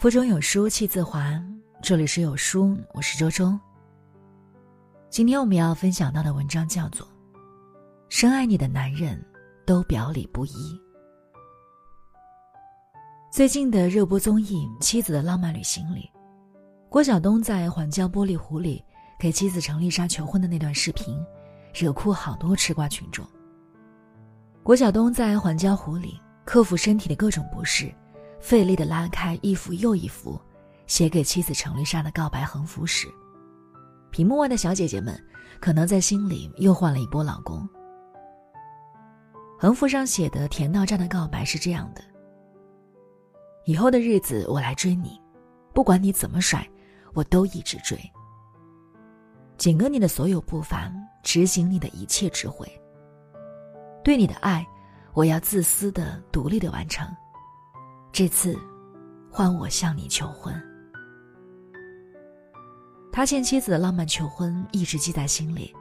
腹中有书气自华，这里是有书，我是周周。今天我们要分享到的文章叫做《深爱你的男人都表里不一》。最近的热播综艺《妻子的浪漫旅行》里，郭晓东在环礁玻璃湖里给妻子程丽莎求婚的那段视频，惹哭好多吃瓜群众。郭晓东在环礁湖里克服身体的各种不适，费力的拉开一幅又一幅写给妻子程丽莎的告白横幅时，屏幕外的小姐姐们可能在心里又换了一波老公。横幅上写的甜到炸的告白是这样的。以后的日子我来追你，不管你怎么甩，我都一直追。紧跟你的所有步伐，执行你的一切智慧。对你的爱，我要自私的、独立的完成。这次，换我向你求婚。他欠妻子的浪漫求婚一直记在心里，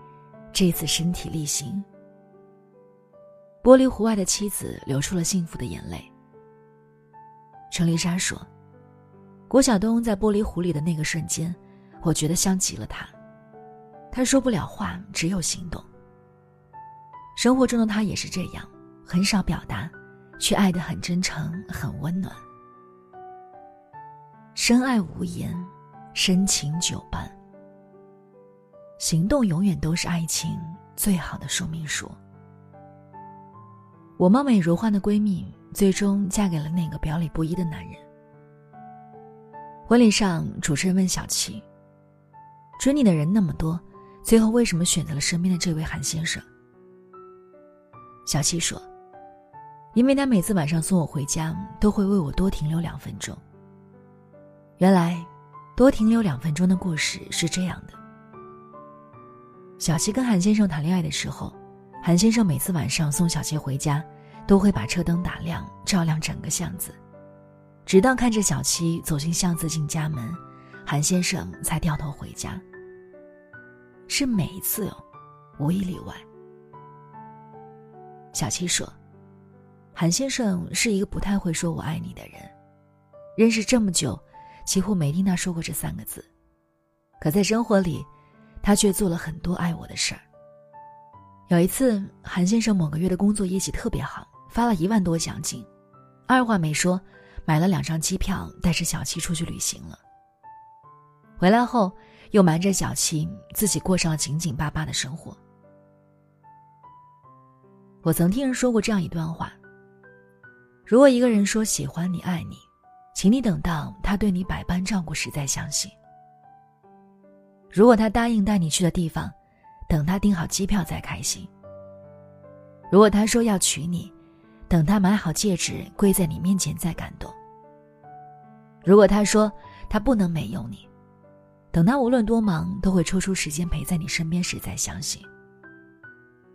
这次身体力行。玻璃湖外的妻子流出了幸福的眼泪。程丽莎说：“郭晓东在玻璃湖里的那个瞬间，我觉得像极了他。他说不了话，只有行动。生活中的他也是这样，很少表达，却爱得很真诚，很温暖。深爱无言，深情久伴。行动永远都是爱情最好的说明书。”我貌美如花的闺蜜。最终嫁给了那个表里不一的男人。婚礼上，主持人问小七：“追你的人那么多，最后为什么选择了身边的这位韩先生？”小七说：“因为他每次晚上送我回家，都会为我多停留两分钟。”原来，多停留两分钟的故事是这样的：小七跟韩先生谈恋爱的时候，韩先生每次晚上送小七回家。都会把车灯打亮，照亮整个巷子，直到看着小七走进巷子进家门，韩先生才掉头回家。是每一次哦，无一例外。小七说：“韩先生是一个不太会说我爱你的人，认识这么久，几乎没听他说过这三个字。可在生活里，他却做了很多爱我的事儿。有一次，韩先生某个月的工作业绩特别好。”发了一万多奖金，二话没说，买了两张机票，带着小七出去旅行了。回来后，又瞒着小七，自己过上了紧紧巴巴的生活。我曾听人说过这样一段话：如果一个人说喜欢你、爱你，请你等到他对你百般照顾时再相信；如果他答应带你去的地方，等他订好机票再开心；如果他说要娶你，等他买好戒指，跪在你面前再感动。如果他说他不能没有你，等他无论多忙都会抽出时间陪在你身边时再相信。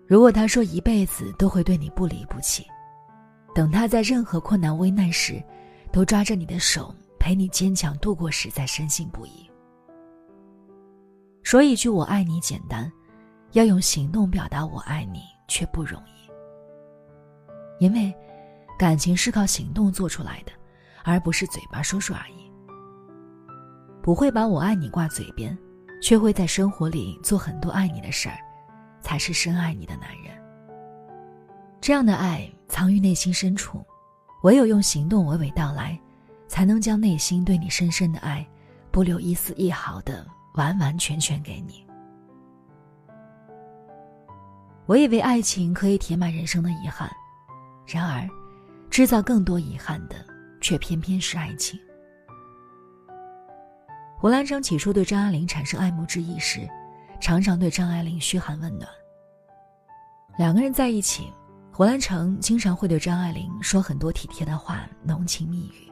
如果他说一辈子都会对你不离不弃，等他在任何困难危难时都抓着你的手陪你坚强度过时再深信不疑。说一句我爱你简单，要用行动表达我爱你却不容易。因为，感情是靠行动做出来的，而不是嘴巴说说而已。不会把我爱你挂嘴边，却会在生活里做很多爱你的事儿，才是深爱你的男人。这样的爱藏于内心深处，唯有用行动娓娓道来，才能将内心对你深深的爱，不留一丝一毫的完完全全给你。我以为爱情可以填满人生的遗憾。然而，制造更多遗憾的，却偏偏是爱情。胡兰成起初对张爱玲产生爱慕之意时，常常对张爱玲嘘寒问暖。两个人在一起，胡兰成经常会对张爱玲说很多体贴的话、浓情蜜语，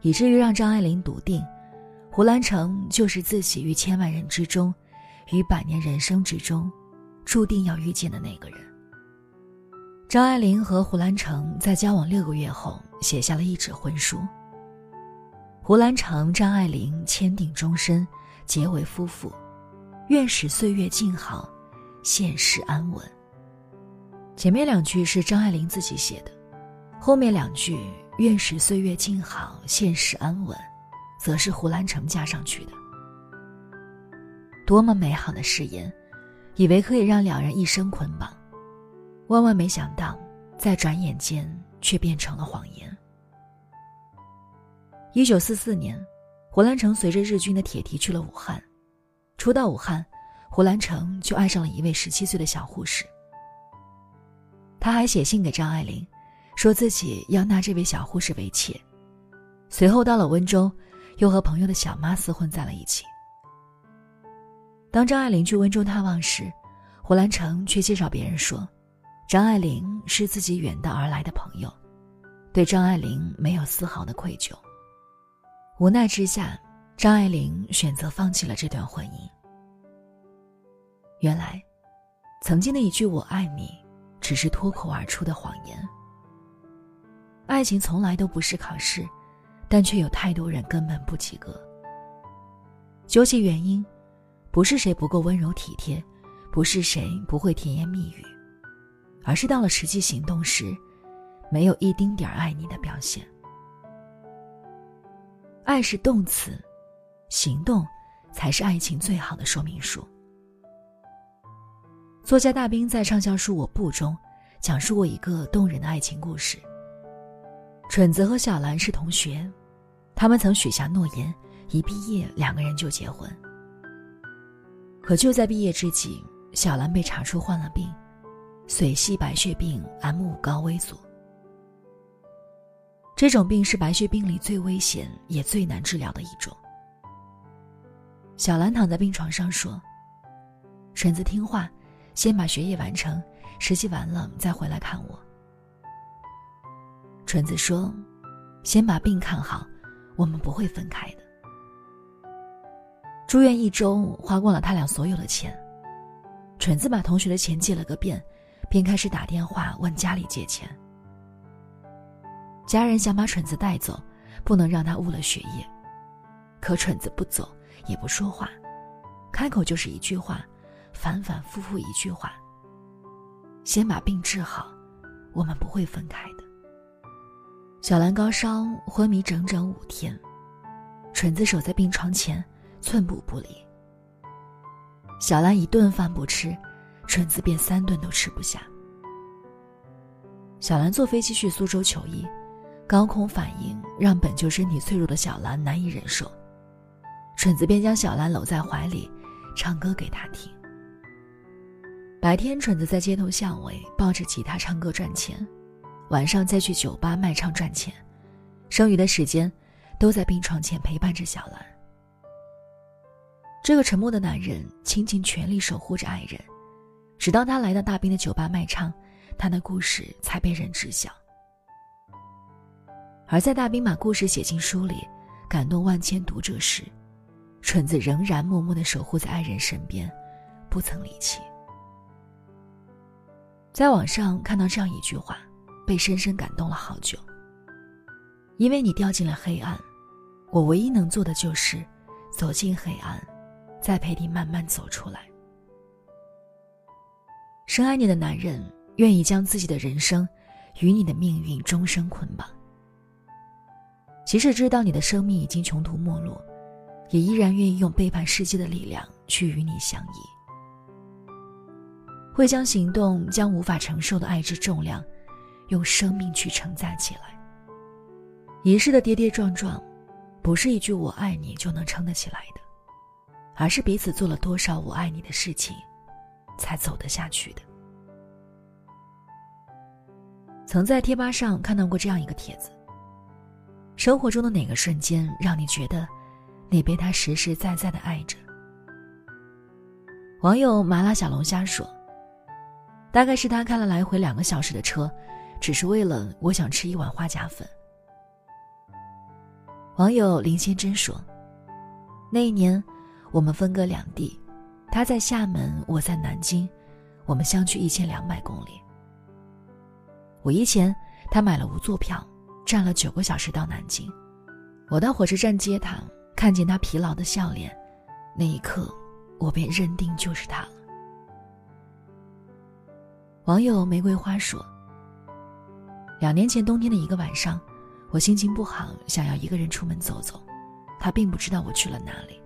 以至于让张爱玲笃定，胡兰成就是自己于千万人之中，于百年人生之中，注定要遇见的那个人。张爱玲和胡兰成在交往六个月后写下了一纸婚书。胡兰成、张爱玲签订终身，结为夫妇，愿使岁月静好，现世安稳。前面两句是张爱玲自己写的，后面两句愿使岁月静好，现实安稳，则是胡兰成加上去的。多么美好的誓言，以为可以让两人一生捆绑，万万没想到，在转眼间却变成了谎言。一九四四年，胡兰成随着日军的铁蹄去了武汉。初到武汉，胡兰成就爱上了一位十七岁的小护士。他还写信给张爱玲，说自己要纳这位小护士为妾。随后到了温州，又和朋友的小妈厮混在了一起。当张爱玲去温州探望时，胡兰成却介绍别人说，张爱玲是自己远道而来的朋友，对张爱玲没有丝毫的愧疚。无奈之下，张爱玲选择放弃了这段婚姻。原来，曾经的一句“我爱你”，只是脱口而出的谎言。爱情从来都不是考试，但却有太多人根本不及格。究其原因。不是谁不够温柔体贴，不是谁不会甜言蜜语，而是到了实际行动时，没有一丁点儿爱你的表现。爱是动词，行动才是爱情最好的说明书。作家大兵在畅销书《我不》中，讲述过一个动人的爱情故事。蠢子和小兰是同学，他们曾许下诺言，一毕业两个人就结婚。可就在毕业之际，小兰被查出患了病，髓系白血病 M 五高危组。这种病是白血病里最危险也最难治疗的一种。小兰躺在病床上说：“纯子听话，先把学业完成，实习完了再回来看我。”纯子说：“先把病看好，我们不会分开的。”住院一周，花光了他俩所有的钱。蠢子把同学的钱借了个遍，便开始打电话问家里借钱。家人想把蠢子带走，不能让他误了学业。可蠢子不走，也不说话，开口就是一句话，反反复复一句话：“先把病治好，我们不会分开的。”小兰高烧昏迷整整五天，蠢子守在病床前。寸步不离。小兰一顿饭不吃，纯子便三顿都吃不下。小兰坐飞机去苏州求医，高空反应让本就身体脆弱的小兰难以忍受，纯子便将小兰搂在怀里，唱歌给她听。白天，蠢子在街头巷尾抱着吉他唱歌赚钱，晚上再去酒吧卖唱赚钱，剩余的时间，都在病床前陪伴着小兰。这个沉默的男人倾尽全力守护着爱人，直到他来到大兵的酒吧卖唱，他的故事才被人知晓。而在大兵把故事写进书里，感动万千读者时，蠢子仍然默默的守护在爱人身边，不曾离弃。在网上看到这样一句话，被深深感动了好久。因为你掉进了黑暗，我唯一能做的就是走进黑暗。再陪你慢慢走出来。深爱你的男人愿意将自己的人生与你的命运终生捆绑，即使知道你的生命已经穷途末路，也依然愿意用背叛世界的力量去与你相依。会将行动将无法承受的爱之重量，用生命去承载起来。一世的跌跌撞撞，不是一句“我爱你”就能撑得起来的。而是彼此做了多少我爱你的事情，才走得下去的。曾在贴吧上看到过这样一个帖子：生活中的哪个瞬间让你觉得你被他实实在在的爱着？网友麻辣小龙虾说：“大概是他开了来回两个小时的车，只是为了我想吃一碗花甲粉。”网友林先真说：“那一年。”我们分隔两地，他在厦门，我在南京，我们相距一千两百公里。五一前，他买了无座票，站了九个小时到南京。我到火车站接他，看见他疲劳的笑脸，那一刻，我便认定就是他了。网友玫瑰花说：“两年前冬天的一个晚上，我心情不好，想要一个人出门走走，他并不知道我去了哪里。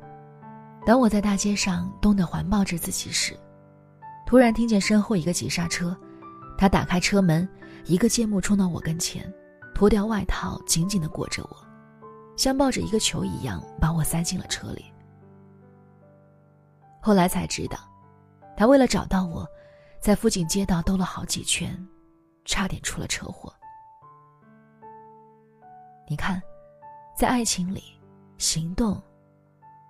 当我在大街上冻得环抱着自己时，突然听见身后一个急刹车，他打开车门，一个箭步冲到我跟前，脱掉外套，紧紧地裹着我，像抱着一个球一样把我塞进了车里。后来才知道，他为了找到我，在附近街道兜了好几圈，差点出了车祸。你看，在爱情里，行动。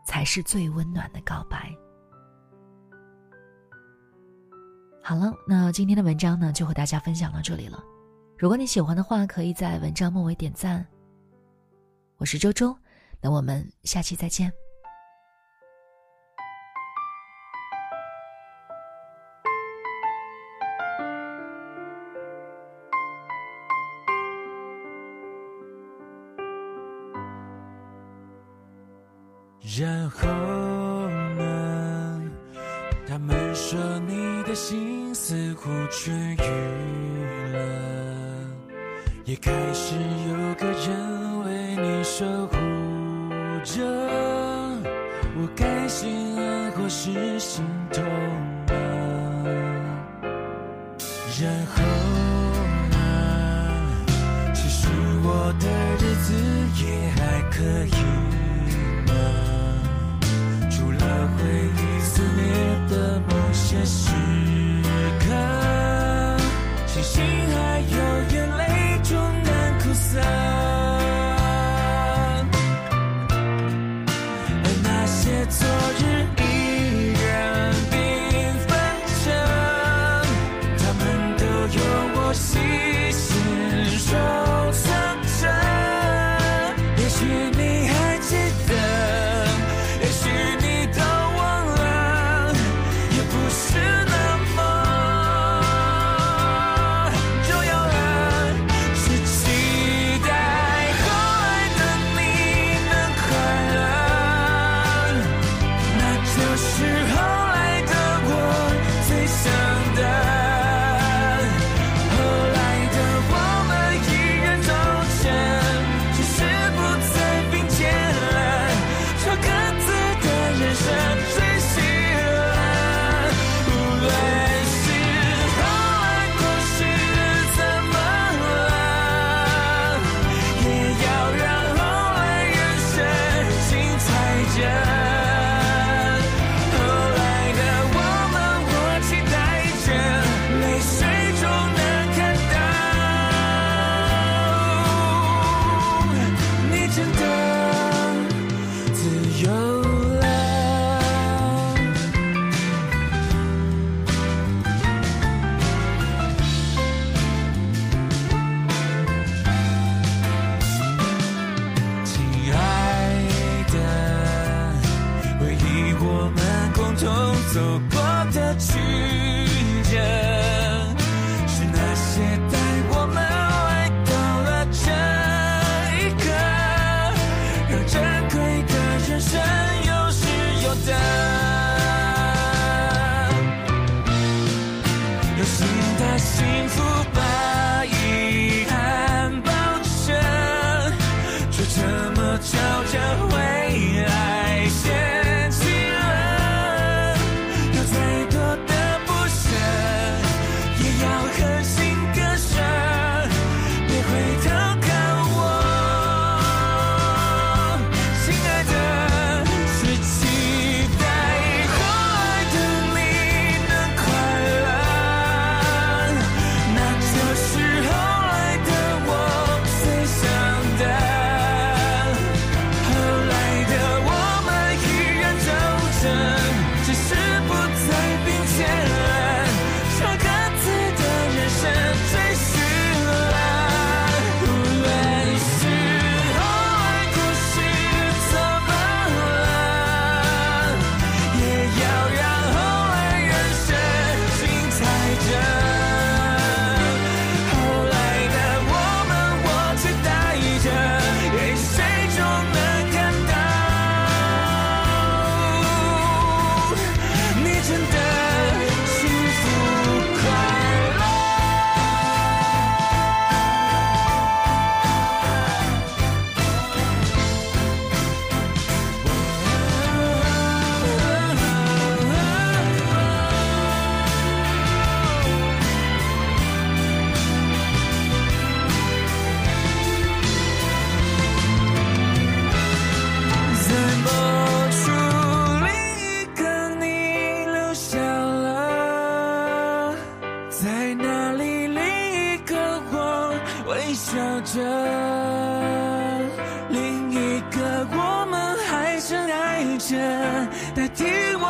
才是最温暖的告白。好了，那今天的文章呢，就和大家分享到这里了。如果你喜欢的话，可以在文章末尾点赞。我是周周，那我们下期再见。然后呢？他们说你的心似乎痊愈了，也开始有个人为你守护着。我该心安或是心痛呢？然后呢？其实我的日子也还可以。代替我们还深爱着，代替。